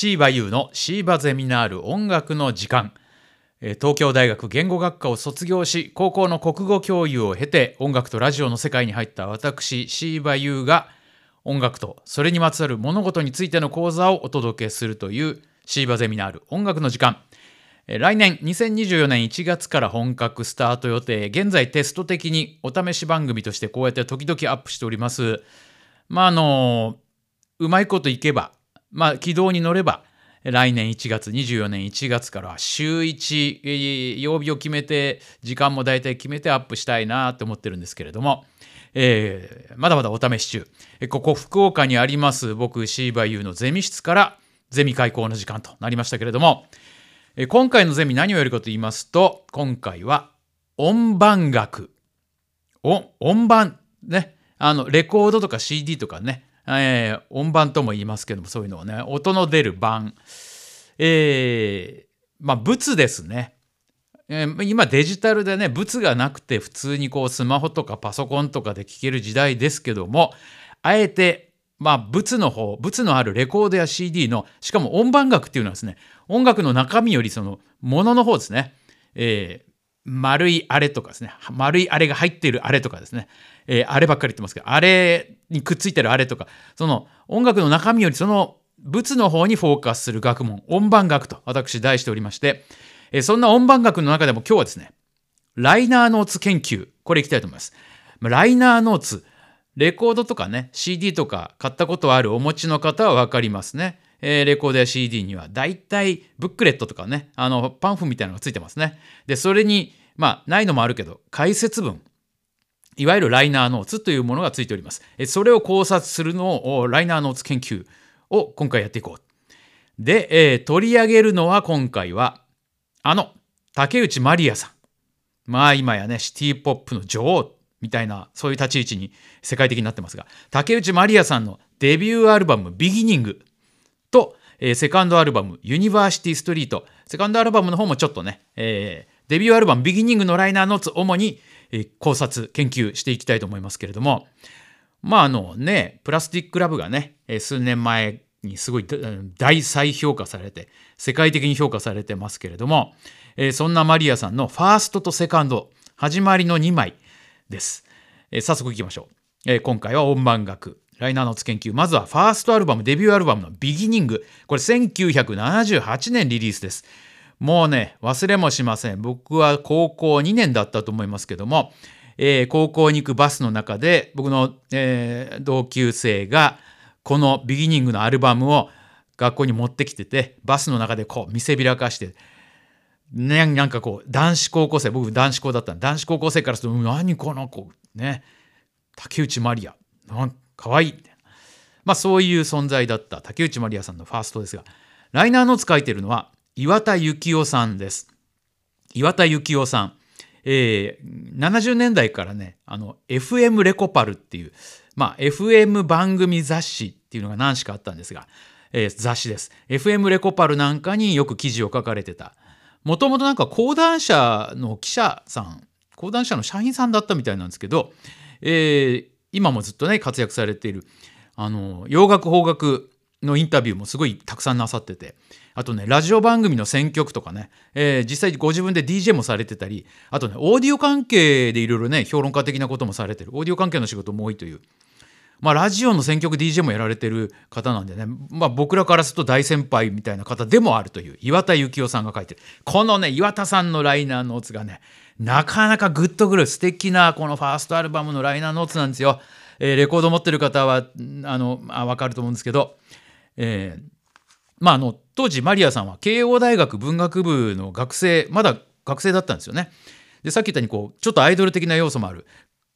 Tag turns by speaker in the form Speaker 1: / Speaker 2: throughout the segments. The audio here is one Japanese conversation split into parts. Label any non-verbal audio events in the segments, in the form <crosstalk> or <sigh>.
Speaker 1: シーバユーのシーバゼミナール音楽の時間。東京大学言語学科を卒業し、高校の国語教諭を経て音楽とラジオの世界に入った私、シーバユーが音楽とそれにまつわる物事についての講座をお届けするというシーバゼミナール音楽の時間。来年2024年1月から本格スタート予定。現在テスト的にお試し番組としてこうやって時々アップしております。まああの、うまいこといけば、まあ軌道に乗れば、来年1月、24年1月から週1、曜日を決めて、時間も大体決めてアップしたいなと思ってるんですけれども、えー、まだまだお試し中。ここ福岡にあります僕シーバユーのゼミ室からゼミ開講の時間となりましたけれども、今回のゼミ何をやるかと言いますと、今回は音盤学。音盤ね。あの、レコードとか CD とかね、えー、音盤とも言いますけども、そういうのをね、音の出る盤。えー、まあ、物ですね。えー、今デジタルでね、物がなくて普通にこうスマホとかパソコンとかで聴ける時代ですけども、あえて、まあ、物の方、物のあるレコードや CD の、しかも音盤楽っていうのはですね、音楽の中身よりその、ものの方ですね。えー、丸いあれとかですね、丸いあれが入っているあれとかですね、えー、あればっかり言ってますけど、あれにくっついてるあれとか、その音楽の中身よりその物の方にフォーカスする学問、音盤学と私題しておりまして、えー、そんな音盤学の中でも今日はですね、ライナーノーツ研究、これいきたいと思います。ライナーノーツ、レコードとかね、CD とか買ったことあるお持ちの方はわかりますね。えー、レコードや CD には大体ブックレットとかね、あの、パンフみたいなのがついてますね。で、それに、まあ、ないのもあるけど、解説文、いわゆるライナーノーツというものがついております。それを考察するのをライナーノーツ研究を今回やっていこう。で、えー、取り上げるのは今回は、あの、竹内まりやさん。まあ今やね、シティポップの女王みたいな、そういう立ち位置に世界的になってますが、竹内まりやさんのデビューアルバム、ビギニングと、えー、セカンドアルバム、ユニバーシティストリート。セカンドアルバムの方もちょっとね、えー、デビューアルバム、ビギニングのライナーノーツ、主に、えー、考察、研究していきたいと思いますけれども、まああのね、プラスティックラブがね、えー、数年前にすごい大再評価されて、世界的に評価されてますけれども、えー、そんなマリアさんのファーストとセカンド、始まりの2枚です。えー、早速いきましょう。えー、今回は音楽、ライナーノーツ研究。まずはファーストアルバム、デビューアルバムのビギニング。これ1978年リリースです。もうね、忘れもしません。僕は高校2年だったと思いますけども、えー、高校に行くバスの中で、僕の、えー、同級生が、このビギニングのアルバムを学校に持ってきてて、バスの中でこう見せびらかして、ね、なんかこう、男子高校生、僕男子校だった、男子高校生からすると、何この子、ね、竹内まりや、かわいい、みたいな。まあそういう存在だった竹内まりやさんのファーストですが、ライナーノーツ書いてるのは、岩田幸雄さんです。岩田幸雄さん。えー、70年代からね、あの、FM レコパルっていう、まあ、FM 番組雑誌っていうのが何しかあったんですが、えー、雑誌です。FM レコパルなんかによく記事を書かれてた。もともとなんか講談社の記者さん、講談社の社員さんだったみたいなんですけど、えー、今もずっとね、活躍されている、あの、洋楽邦楽のインタビューもすごいたくさんなさってて、あとね、ラジオ番組の選曲とかね、えー、実際ご自分で DJ もされてたり、あとね、オーディオ関係でいろいろね、評論家的なこともされてる、オーディオ関係の仕事も多いという、まあ、ラジオの選曲 DJ もやられてる方なんでね、まあ、僕らからすると大先輩みたいな方でもあるという岩田幸雄さんが書いてる。このね岩田さんのライナーノーツがねなかなかグッとくる素敵なこのファーストアルバムのライナーノーツなんですよ。えー、レコード持ってる方はあのあ分かると思うんですけど、えー、まあ、あの当時マリアさんは慶応大学文学部の学生まだ学生だったんですよね。でさっき言ったようにこうちょっとアイドル的な要素もある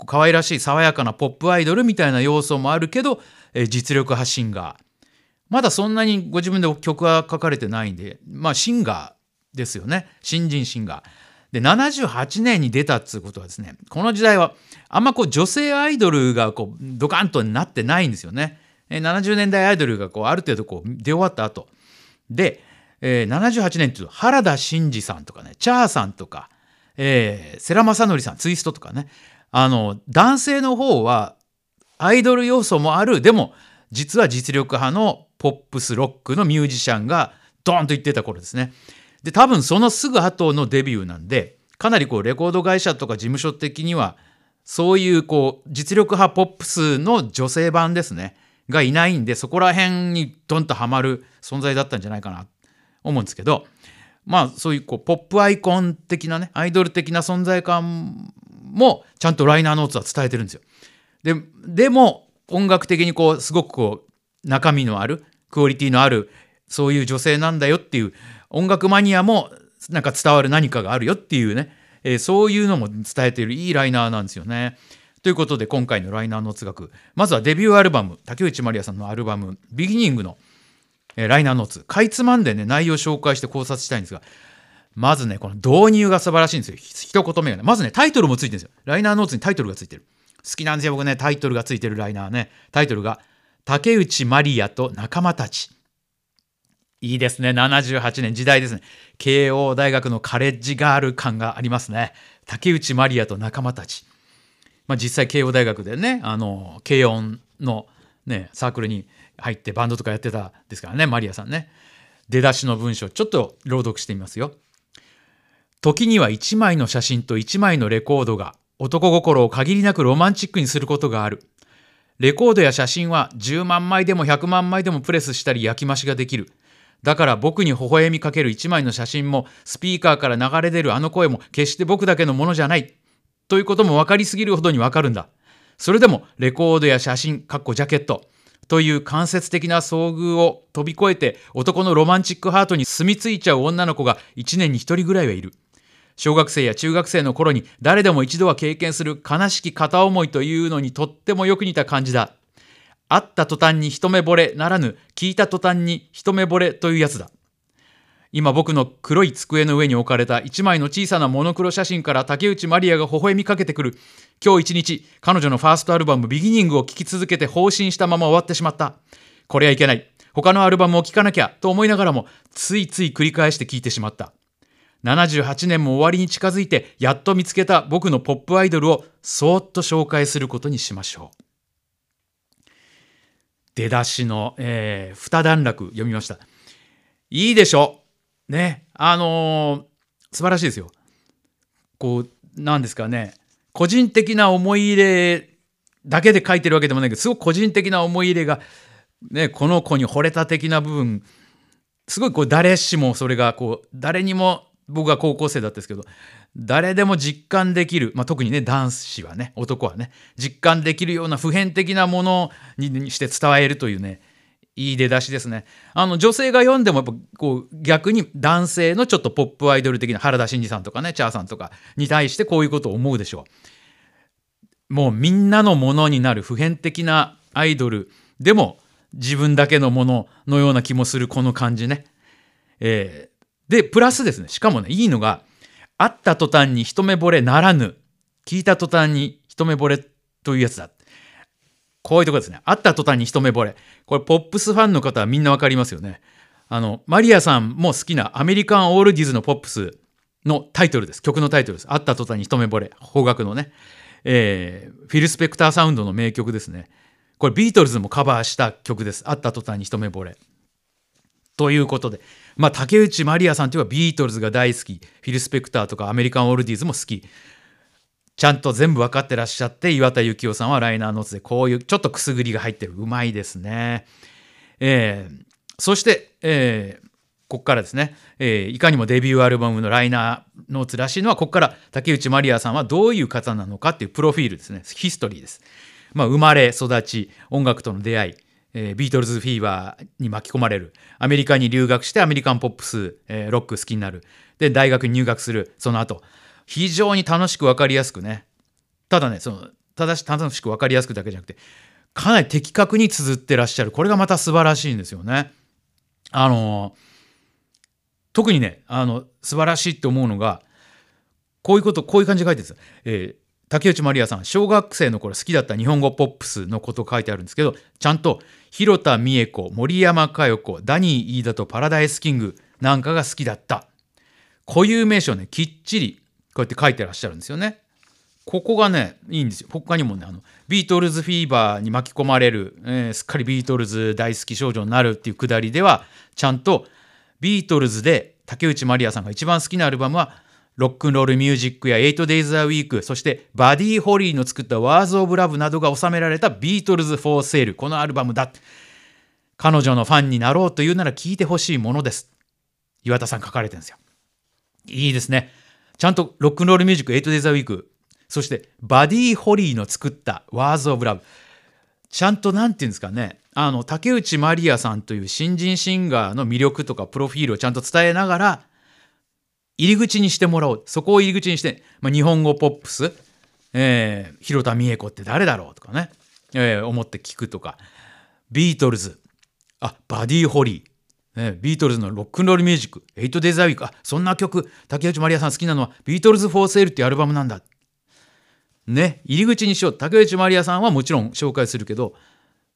Speaker 1: 可愛らしい爽やかなポップアイドルみたいな要素もあるけど、えー、実力派シンガーまだそんなにご自分で曲は書かれてないんでまあシンガーですよね新人シンガー。で78年に出たっつうことはですねこの時代はあんまこう女性アイドルがこうドカンとなってないんですよね。70年代アイドルがこうある程度こう出終わった後で、えー、78年っていうと原田真二さんとかねチャーさんとか、えー、世良正則さんツイストとかねあの男性の方はアイドル要素もあるでも実は実力派のポップスロックのミュージシャンがドーンと言ってた頃ですね。で多分そのすぐ後のデビューなんでかなりこうレコード会社とか事務所的にはそういうこう実力派ポップスの女性版ですねがいないんでそこら辺にドンとはまる存在だったんじゃないかな思うんですけどまあそういうこうポップアイコン的なねアイドル的な存在感もちゃんとライナーノーツは伝えてるんですよ。ででも音楽的にこうすごくこう中身のあるクオリティのあるそういう女性なんだよっていう音楽マニアもなんか伝わる何かがあるよっていうね、えー、そういうのも伝えているいいライナーなんですよね。ということで今回のライナーの通学まずはデビューアルバム竹内まりやさんのアルバム「ビギニングの」えー、ライナーノーツ。かいつまんでね内容を紹介して考察したいんですがまずねこの導入が素晴らしいんですよ。一言目がねまずねタイトルもついてるんですよ。ライナーノーツにタイトルがついてる。好きなんですよ僕ね。タイトルがついてるライナーね。タイトルが「竹内まりやと仲間たち」いいですね。78年時代ですね。慶応大学のカレッジガール感がありますね。竹内まりやと仲間たち。まあ、実際慶応大学でねあの慶音の、ね、サークルに入ってバンドとかやってたですからねマリアさんね。出だしの文章ちょっと朗読してみますよ。時には1枚の写真と1枚のレコードが男心を限りなくロマンチックにすることがある。レコードや写真は10万枚でも100万枚でもプレスしたり焼き増しができる。だから僕に微笑みかける1枚の写真もスピーカーから流れ出るあの声も決して僕だけのものじゃないということも分かりすぎるほどに分かるんだ。それでもレコードや写真、かっこジャケットという間接的な遭遇を飛び越えて男のロマンチックハートに住み着いちゃう女の子が1年に1人ぐらいはいる。小学生や中学生の頃に誰でも一度は経験する悲しき片思いというのにとってもよく似た感じだ。会った途端に一目惚れならぬ聞いた途端に一目惚れというやつだ。今僕の黒い机の上に置かれた一枚の小さなモノクロ写真から竹内まりやが微笑みかけてくる。今日一日、彼女のファーストアルバムビギニングを聴き続けて放心したまま終わってしまった。これはいけない。他のアルバムを聴かなきゃと思いながらも、ついつい繰り返して聴いてしまった。78年も終わりに近づいて、やっと見つけた僕のポップアイドルをそーっと紹介することにしましょう。出だしの、えー、二段落読みました。いいでしょ？ねあのー、素晴らしいですよ。こうなんですかね個人的な思い入れだけで書いてるわけでもないけどすごく個人的な思い入れが、ね、この子に惚れた的な部分すごいこう誰しもそれがこう誰にも僕が高校生だったんですけど誰でも実感できる、まあ、特にね男子はね男はね実感できるような普遍的なものにして伝えるというねいい出だしですね。あの女性が読んでもやっぱこう逆に男性のちょっとポップアイドル的な原田真二さんとかねチャーさんとかに対してこういうことを思うでしょう。もうみんなのものになる普遍的なアイドルでも自分だけのもののような気もするこの感じね。えー、でプラスですねしかもねいいのが会った途端に一目惚れならぬ聞いた途端に一目惚れというやつだ。こういうとこですね。会った途端に一目惚れ。これポップスファンの方はみんなわかりますよね。あの、マリアさんも好きなアメリカンオールディズのポップスのタイトルです。曲のタイトルです。会った途端に一目惚れ。邦楽のね。えー、フィル・スペクターサウンドの名曲ですね。これビートルズもカバーした曲です。会った途端に一目惚れ。ということで、まあ、竹内まりやさんというのはビートルズが大好き、フィル・スペクターとかアメリカンオールディーズも好き。ちゃんと全部分かってらっしゃって岩田幸雄さんはライナーノーツでこういうちょっとくすぐりが入ってるうまいですね。えー、そして、えー、ここからですね、えー、いかにもデビューアルバムのライナーノーツらしいのはここから竹内まりやさんはどういう方なのかっていうプロフィールですねヒストリーです。まあ、生まれ育ち音楽との出会いえー、ビートルズフィーバーに巻き込まれる。アメリカに留学してアメリカンポップス、えー、ロック好きになる。で大学に入学する。その後。非常に楽しく分かりやすくね。ただねその正し楽しく分かりやすくだけじゃなくてかなり的確に綴ってらっしゃる。これがまた素晴らしいんですよね。あの特にねあの素晴らしいって思うのがこういうことこういう感じで書いてるんですよ。えー、竹内まりやさん小学生の頃好きだった日本語ポップスのこと書いてあるんですけどちゃんと弘田三枝子森山加代子ダニー飯田とパラダイスキングなんかが好きだった固有名詞をねきっちりこうやって書いてらっしゃるんですよね。ここがねいいんですよ他にもねあのビートルズフィーバーに巻き込まれる、えー、すっかりビートルズ大好き少女になるっていうくだりではちゃんとビートルズで竹内まりやさんが一番好きなアルバムはロックンロールミュージックや 8 days a week そしてバディ・ホリーの作った Words of Love などが収められたビートルズ・フォー・セールこのアルバムだ。彼女のファンになろうというなら聴いてほしいものです。岩田さん書かれてるんですよ。いいですね。ちゃんとロックンロールミュージック 8days a week そしてバディ・ホリーの作った Wars of Love ちゃんと何て言うんですかね。あの竹内まりやさんという新人シンガーの魅力とかプロフィールをちゃんと伝えながら入り口にしてもらおう。そこを入り口にして、まあ、日本語ポップス、えー、広田美恵子って誰だろうとかね、えー、思って聞くとか。ビートルズ。あバディ・ホリー、ね、ビートルズのロックンロールミュージック「Eight Days a Week」あそんな曲竹内まりやさん好きなのは「ビートルズ・フォー・セール」っていうアルバムなんだ。ね入り口にしよう。竹内まりやさんはもちろん紹介するけど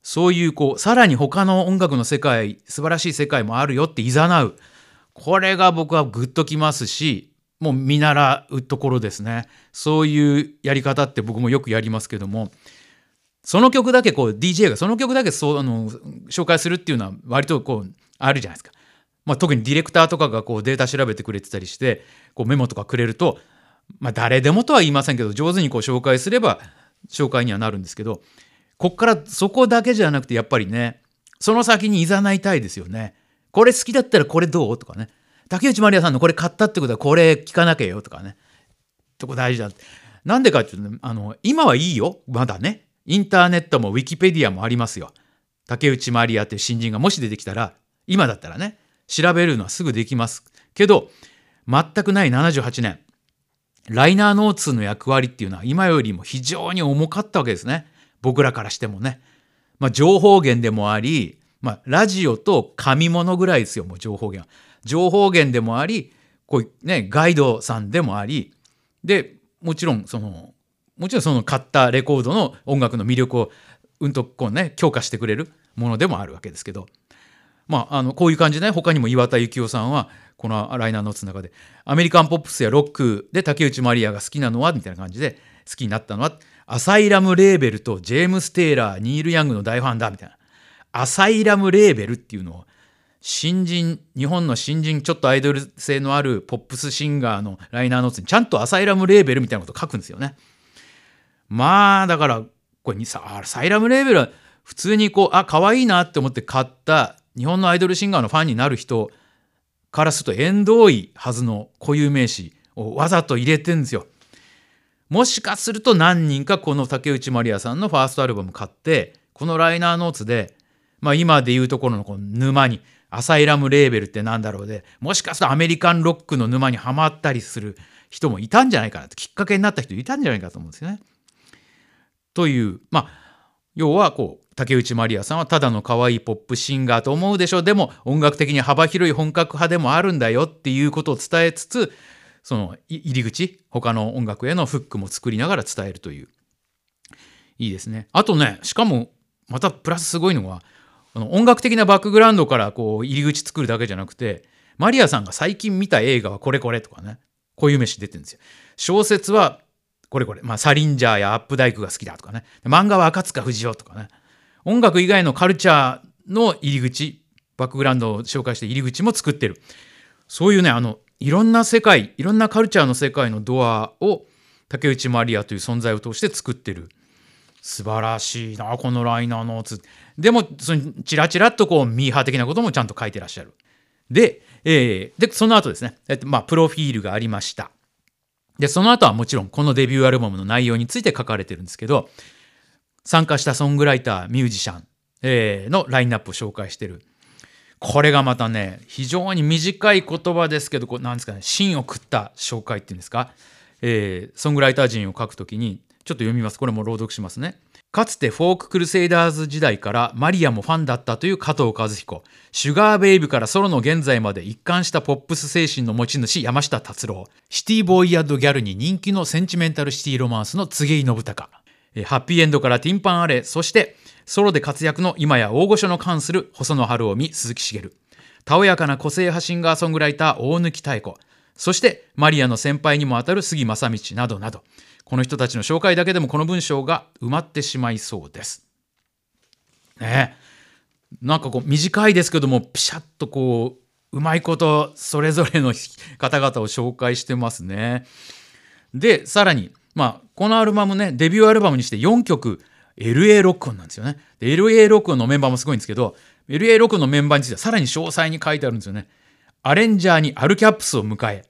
Speaker 1: そういうこうさらに他の音楽の世界素晴らしい世界もあるよって誘う。これが僕はグッときますしもう見習うところですねそういうやり方って僕もよくやりますけどもその曲だけこう DJ がその曲だけそうあの紹介するっていうのは割とこうあるじゃないですか。まあ、特にディレクターとかがこうデータ調べてくれてたりしてこうメモとかくれると、まあ、誰でもとは言いませんけど上手にこう紹介すれば紹介にはなるんですけどこっからそこだけじゃなくてやっぱりねその先にいざないたいですよね。これ好きだったらこれどう？とかね。竹内まりやさんのこれ買ったってことはこれ聞かなきゃよとかね。とこ大事だ。なんでかっていうと、ね、あの、今はいいよ。まだね。インターネットもウィキペディアもありますよ。竹内まりやっていう新人がもし出てきたら、今だったらね、調べるのはすぐできます。けど、全くない78年。ライナーノーツの役割っていうのは今よりも非常に重かったわけですね。僕らからしてもね。まあ、情報源でもあり、まあ、ラジオと紙物ぐらいですよ、もう情報源。情報源でもあり、こうね、ガイドさんでもあり、で、もちろん、その、もちろんその買ったレコードの音楽の魅力をうんとこうね、強化してくれるものでもあるわけですけど、まあ、あの、こういう感じでね、他にも岩田幸雄さんは、このライナーノーツの中で、アメリカンポップスやロックで竹内まりやが好きなのはみたいな感じで、好きになったのは、アサイラム・レーベルとジェームス・テイラー、ニール・ヤングの大ファンだみたいな。アサイラムレーベルっていうのを新人日本の新人ちょっとアイドル性のあるポップスシンガーのライナーノーツにちゃんとアサイラムレーベルみたいなこと書くんですよね。まあだからこれさアサイラムレーベルは普通にこうあ可愛いなって思って買った日本のアイドルシンガーのファンになる人からすると縁遠いはずの固有名詞をわざと入れてんですよ。もしかすると何人かこの竹内まりやさんのファーストアルバム買ってこのライナーノーツでまあ、今でいうところのこの沼にアサイラムレーベルってなんだろうでもしかするとアメリカンロックの沼にはまったりする人もいたんじゃないかなときっかけになった人いたんじゃないかと思うんですよね。というまあ要はこう竹内まりやさんはただの可愛いポップシンガーと思うでしょう。でも音楽的に幅広い本格派でもあるんだよっていうことを伝えつつその入り口他の音楽へのフックも作りながら伝えるという。いいですね。あとねしかもまたプラスすごいのはこの音楽的なバックグラウンドからこう入り口作るだけじゃなくてマリアさんが最近見た映画はこれこれとかねこういう飯出てるんですよ。小説はこれこれ、まあ、サリンジャーやアップダイクが好きだとかね。漫画は赤塚不二夫とかね。音楽以外のカルチャーの入り口バックグラウンドを紹介して入り口も作ってる。そういうねあのいろんな世界いろんなカルチャーの世界のドアを竹内まりやという存在を通して作ってる。素晴らしいなこのライナーノーツ。でもそのチラチラっとこうミーハー的なこともちゃんと書いてらっしゃる。で,、えー、でその後ですね、えっとまあ、プロフィールがありました。でその後はもちろんこのデビューアルバムの内容について書かれてるんですけど参加したソングライターミュージシャン、えー、のラインナップを紹介してる。これがまたね非常に短い言葉ですけどこうなんですかね芯を食った紹介っていうんですか、えー、ソングライター陣を書くときにちょっと読みます。これも朗読しますね。かつてフォーククルセイダーズ時代からマリアもファンだったという加藤和彦。シュガーベイブからソロの現在まで一貫したポップス精神の持ち主山下達郎。シティボーイヤッドギャルに人気のセンチメンタルシティロマンスの柘植信孝。ハッピーエンドからティンパンアレ、そしてソロで活躍の今や大御所の関する細野晴臣、鈴木茂。たおやかな個性派シンガーソングライター大貫妙子。そしてマリアの先輩にもあたる杉正道などなどこの人たちの紹介だけでもこの文章が埋まってしまいそうです。ねなんかこう短いですけどもピシャッとこううまいことそれぞれの方々を紹介してますね。でさらにまあこのアルバムねデビューアルバムにして4曲 LA 録音なんですよね。で LA 録音のメンバーもすごいんですけど LA 録音のメンバーについてはさらに詳細に書いてあるんですよね。アレンジャーにアルキャップスを迎え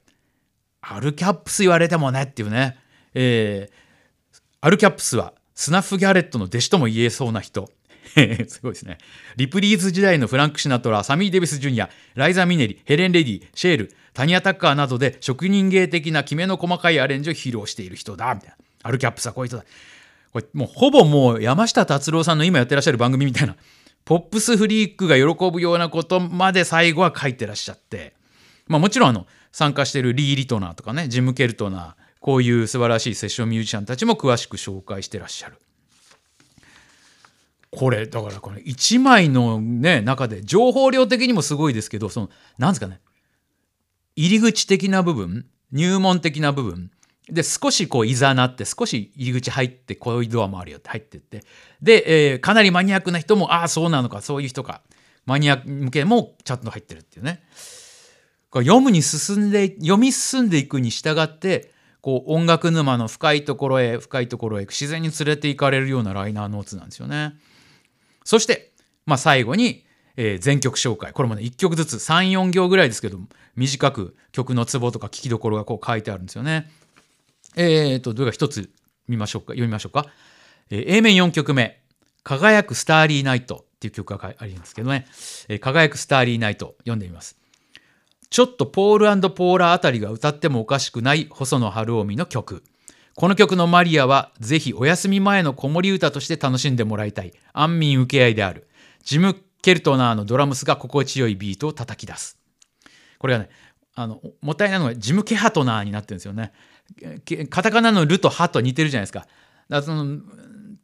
Speaker 1: アルキャップス言われてもねっていうね、えー、アルキャップスはスナフ・ギャレットの弟子とも言えそうな人 <laughs> すごいですね。リプリーズ時代のフランク・シナトラ、サミー・デビス・ジュニア、ライザ・ミネリ、ヘレン・レディ、シェール、タニア・タッカーなどで職人芸的なきめの細かいアレンジを披露している人だ、みたいな。アルキャップスはこういう人だ。これもうほぼもう山下達郎さんの今やってらっしゃる番組みたいな、ポップスフリークが喜ぶようなことまで最後は書いてらっしゃって、まあもちろんあの、参加してるリー・リトナーとかね、ジム・ケルトナー、こういう素晴らしいセッションミュージシャンたちも詳しく紹介してらっしゃる。これだからこの1枚のね中で情報量的にもすごいですけどそのなんですかね。入り口的な部分入門的な部分で少しこういざなって少し入り口入ってこういうドアもあるよって入ってって。で、えー、かなりマニアックな人もああそうなのかそういう人か。マニア向けもちゃんと入ってるっていうね。読むに進んで読み進んでいくに従ってこう音楽沼の深いところへ深いところへ自然に連れて行かれるようなライナーノーツなんですよね。そして、まあ、最後に、えー、全曲紹介これもね1曲ずつ34行ぐらいですけど短く曲のツボとか聴きどころがこう書いてあるんですよね。えーとどれか一つ見ましょうか？読みましょうか？えー、A 面4曲目「輝くスターリーナイト」っていう曲がありますけどね「えー、輝くスターリーナイト」読んでみます。ちょっとポールポーラーあたりが歌ってもおかしくない細野晴臣の曲。この曲のマリアはぜひお休み前の子守歌として楽しんでもらいたい。安眠受け合いである。ジム・ケルトナーのドラムスが心地よいビートを叩き出す。これはねあのもったいないのがジム・ケハトナーになってるんですよね。カタカナの「ル」と「ハ」と似てるじゃないですか。だからその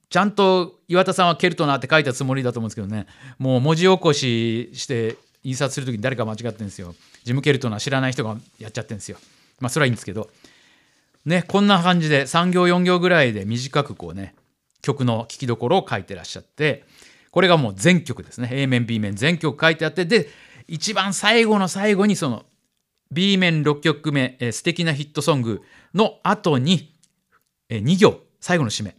Speaker 1: ちゃんと岩田さんはケルトナーって書いたつもりだと思うんですけどね。もう文字起こしして印刷する時に誰か間違ってるんですよ。ジム・ケルトナー知らない人がやっちゃってるんですよ。まあそれはいいんですけど。ね、こんな感じで3行4行ぐらいで短くこうね曲の聴きどころを書いてらっしゃってこれがもう全曲ですね。A 面 B 面全曲書いてあってで一番最後の最後にその B 面6曲目、えー、素敵なヒットソングの後に、えー、2行最後の締め。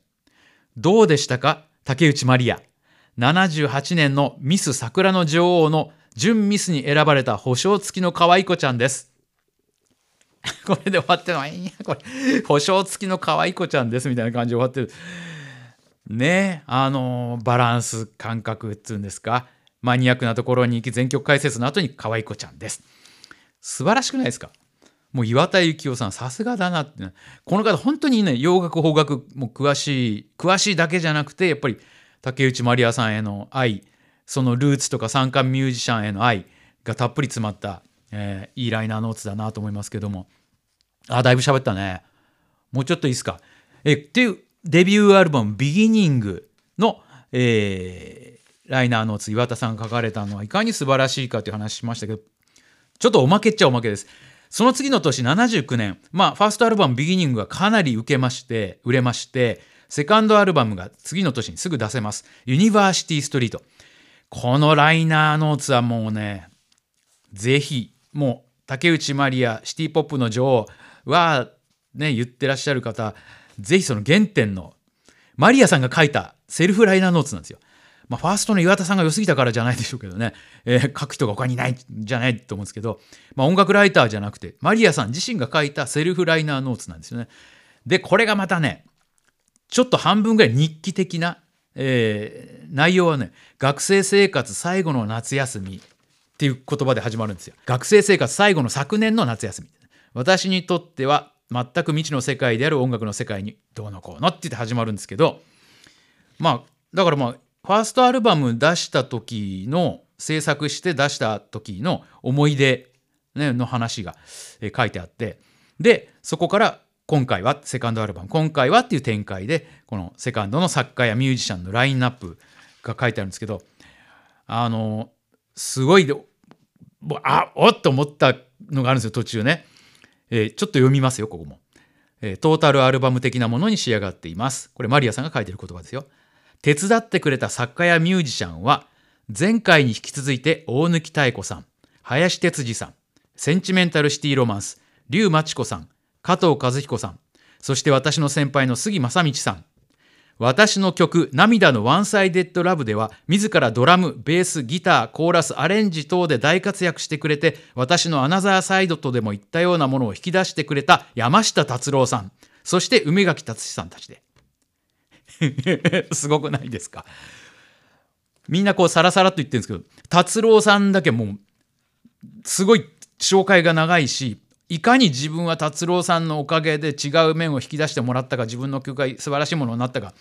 Speaker 1: どうでしたか？竹内まりや。78年のミス桜の女王の準ミスに選ばれた保証付きの可愛い子ちゃんです <laughs> これで終わってるのはいいや、これ、保証付きの可愛い子ちゃんですみたいな感じで終わってる。ねあの、バランス感覚っつうんですか。マニアックなところに行き、全曲解説の後に可愛い子ちゃんです。素晴らしくないですか？もう岩田幸雄さん、さすがだなって。この方、本当にね、洋楽、邦楽も詳しい、詳しいだけじゃなくて、やっぱり竹内まりやさんへの愛、そのルーツとか参加ミュージシャンへの愛がたっぷり詰まったえー、いいライナーノーツだなと思いますけども。あだいぶ喋ったね。もうちょっといいですか？えっていうデビューアルバム「ビギニングの」えー、ライナーノーツ岩田さんが書かれたのはいかに素晴らしいかという話しましたけどちょっとおまけっちゃおまけです。その次の年79年。まあファーストアルバム「ビギニングがかなり受けまして売れましてセカンドアルバムが次の年にすぐ出せます。ユニバーシティストリートこのライナーノーツはもうねぜひもう竹内まりやシティ・ポップの女王はね言ってらっしゃる方ぜひその原点のマリアさんが書いたセルフライナーノーツなんですよ。まあ、ファーストの岩田さんが良すぎたからじゃないでしょうけどね、えー、書く人が他にないんじゃないと思うんですけど、まあ、音楽ライターじゃなくてマリアさん自身が書いたセルフライナーノーツなんですよね。でこれがまたねちょっと半分ぐらい日記的な、えー、内容はね学生生活最後の夏休みっていう言葉で始まるんですよ。学生生活最後の昨年の夏休み。私にとっては全く未知の世界である音楽の世界にどうのこうのって言って始まるんですけどまあだからまあファーストアルバム出した時の制作して出した時の思い出、ね、の話が書いてあってでそこから今回はセカンドアルバム今回はっていう展開でこのセカンドの作家やミュージシャンのラインナップが書いてあるんですけどあのすごいあおっと思ったのがあるんですよ途中ね。えー、ちょっと読みますよ、ここも。えー、トータルアルバム的なものに仕上がっています。これマリアさんが書いてる言葉ですよ。手伝ってくれた作家やミュージシャンは、前回に引き続いて大貫妙子さん、林哲司さん、センチメンタルシティロマンス、竜真知子さん、加藤和彦さん、そして私の先輩の杉正道さん。私の曲「涙のワンサイデッドラブ」では自らドラムベースギターコーラスアレンジ等で大活躍してくれて私のアナザーサイドとでも言ったようなものを引き出してくれた山下達郎さん。そして梅垣達史さんたちで。<laughs> すごくないですか？みんなこうサラサラと言ってるんですけど達郎さんだけもうすごい紹介が長いしいかに自分は達郎さんのおかげで違う面を引き出してもらったか自分の曲が素晴らしいものになったか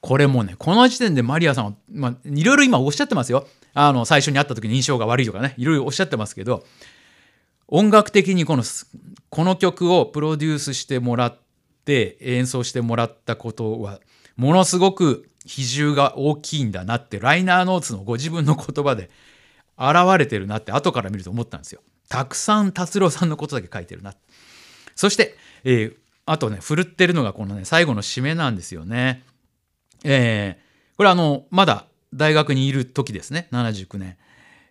Speaker 1: これもねこの時点でマリアさんは、まあ、いろいろ今おっしゃってますよあの最初に会った時に印象が悪いとかねいろいろおっしゃってますけど音楽的にこのこの曲をプロデュースしてもらって演奏してもらったことはものすごく比重が大きいんだなってライナーノーツのご自分の言葉で現れてるなって後から見ると思ったんですよ。たくさん達郎さんのことだけ書いてるな。そして、えー、あとね、振るってるのがこのね、最後の締めなんですよね。えー、これあの、まだ大学にいる時ですね、79年、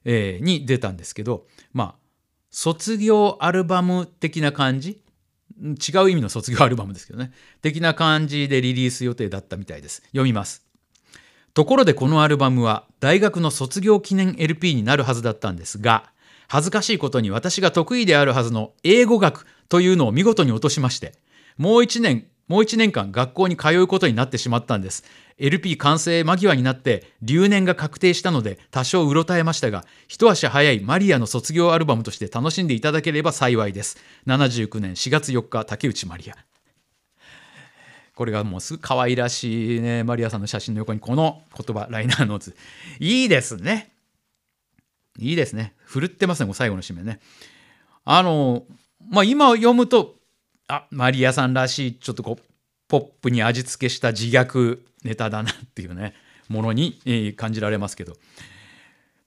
Speaker 1: えー、に出たんですけど、まあ、卒業アルバム的な感じ？違う意味の卒業アルバムですけどね。的な感じでリリース予定だったみたいです。読みます。ところでこのアルバムは大学の卒業記念 LP になるはずだったんですが、恥ずかしいことに私が得意であるはずの英語学というのを見事に落としまして、もう一年、もう一年間学校に通うことになってしまったんです。LP 完成間際になって留年が確定したので多少うろたえましたが、一足早いマリアの卒業アルバムとして楽しんでいただければ幸いです。79年4月4日、竹内マリア。これがもうすぐ可愛らしいね、マリアさんの写真の横にこの言葉、ライナーノーツ。いいですね。いいですね。ふるってますね、もう最後の締めね。あの、まあ、今読むと、あ、マリアさんらしい、ちょっとこう、ポップに味付けした自虐ネタだなっていうね、ものに、え、感じられますけど、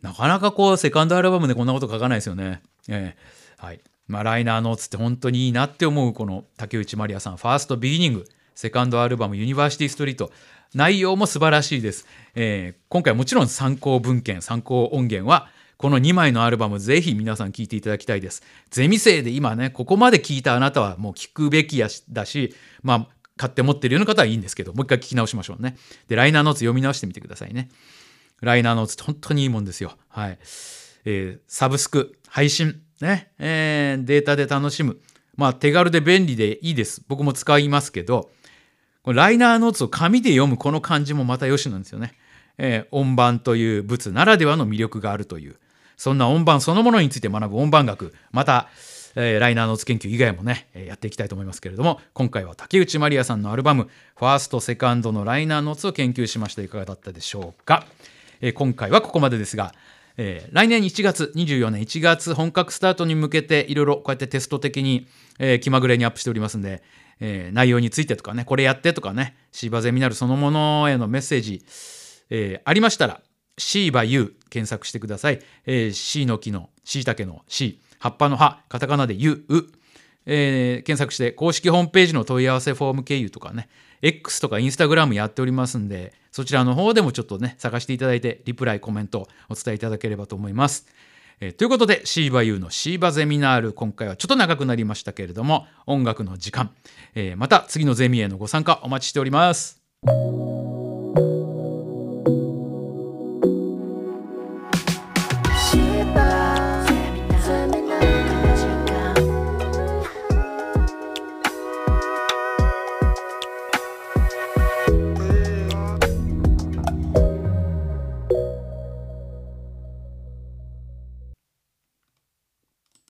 Speaker 1: なかなかこう、セカンドアルバムでこんなこと書かないですよね。えー、はい。まあ、ライナーノーツって本当にいいなって思う、この竹内まりやさん、ファーストビギニング、セカンドアルバム、ユニバーシティストリート。内容も素晴らしいです。えー、今回もちろん参考文献、参考音源は、この2枚のアルバムぜひ皆さん聴いていただきたいです。ゼミ生で今ね、ここまで聞いたあなたはもう聞くべきやしだし、まあ、買って持ってるような方はいいんですけど、もう一回聞き直しましょうね。で、ライナーノーツ読み直してみてくださいね。ライナーノーツって本当にいいもんですよ。はい。えー、サブスク、配信、ね、えー、データで楽しむ。まあ、手軽で便利でいいです。僕も使いますけど、このライナーノーツを紙で読むこの感じもまた良しなんですよね。えー、音版という物ならではの魅力があるという。そんな音版そのものについて学ぶ音版学、また、えー、ライナーノーツ研究以外もね、やっていきたいと思いますけれども、今回は竹内まりやさんのアルバム、ファースト、セカンドのライナーノーツを研究しました。いかがだったでしょうか？えー、今回はここまでですが、えー、来年1月、24年1月本格スタートに向けていろいろこうやってテスト的に、えー、気まぐれにアップしておりますんで、えー、内容についてとかね、これやってとかね、シーバゼミナルそのものへのメッセージ、えー、ありましたら、シーバユ検索してください。えー、シの木の、しいたけのし、葉っぱの葉、カタカナでユう、えー、検索して公式ホームページの問い合わせフォーム経由とかね、X とか Instagram やっておりますんで、そちらの方でもちょっとね、探していただいて、リプライ、コメントお伝えいただければと思います。えー、ということで、シーバユーのシーバゼミナール、今回はちょっと長くなりましたけれども、音楽の時間、えー、また次のゼミへのご参加お待ちしております。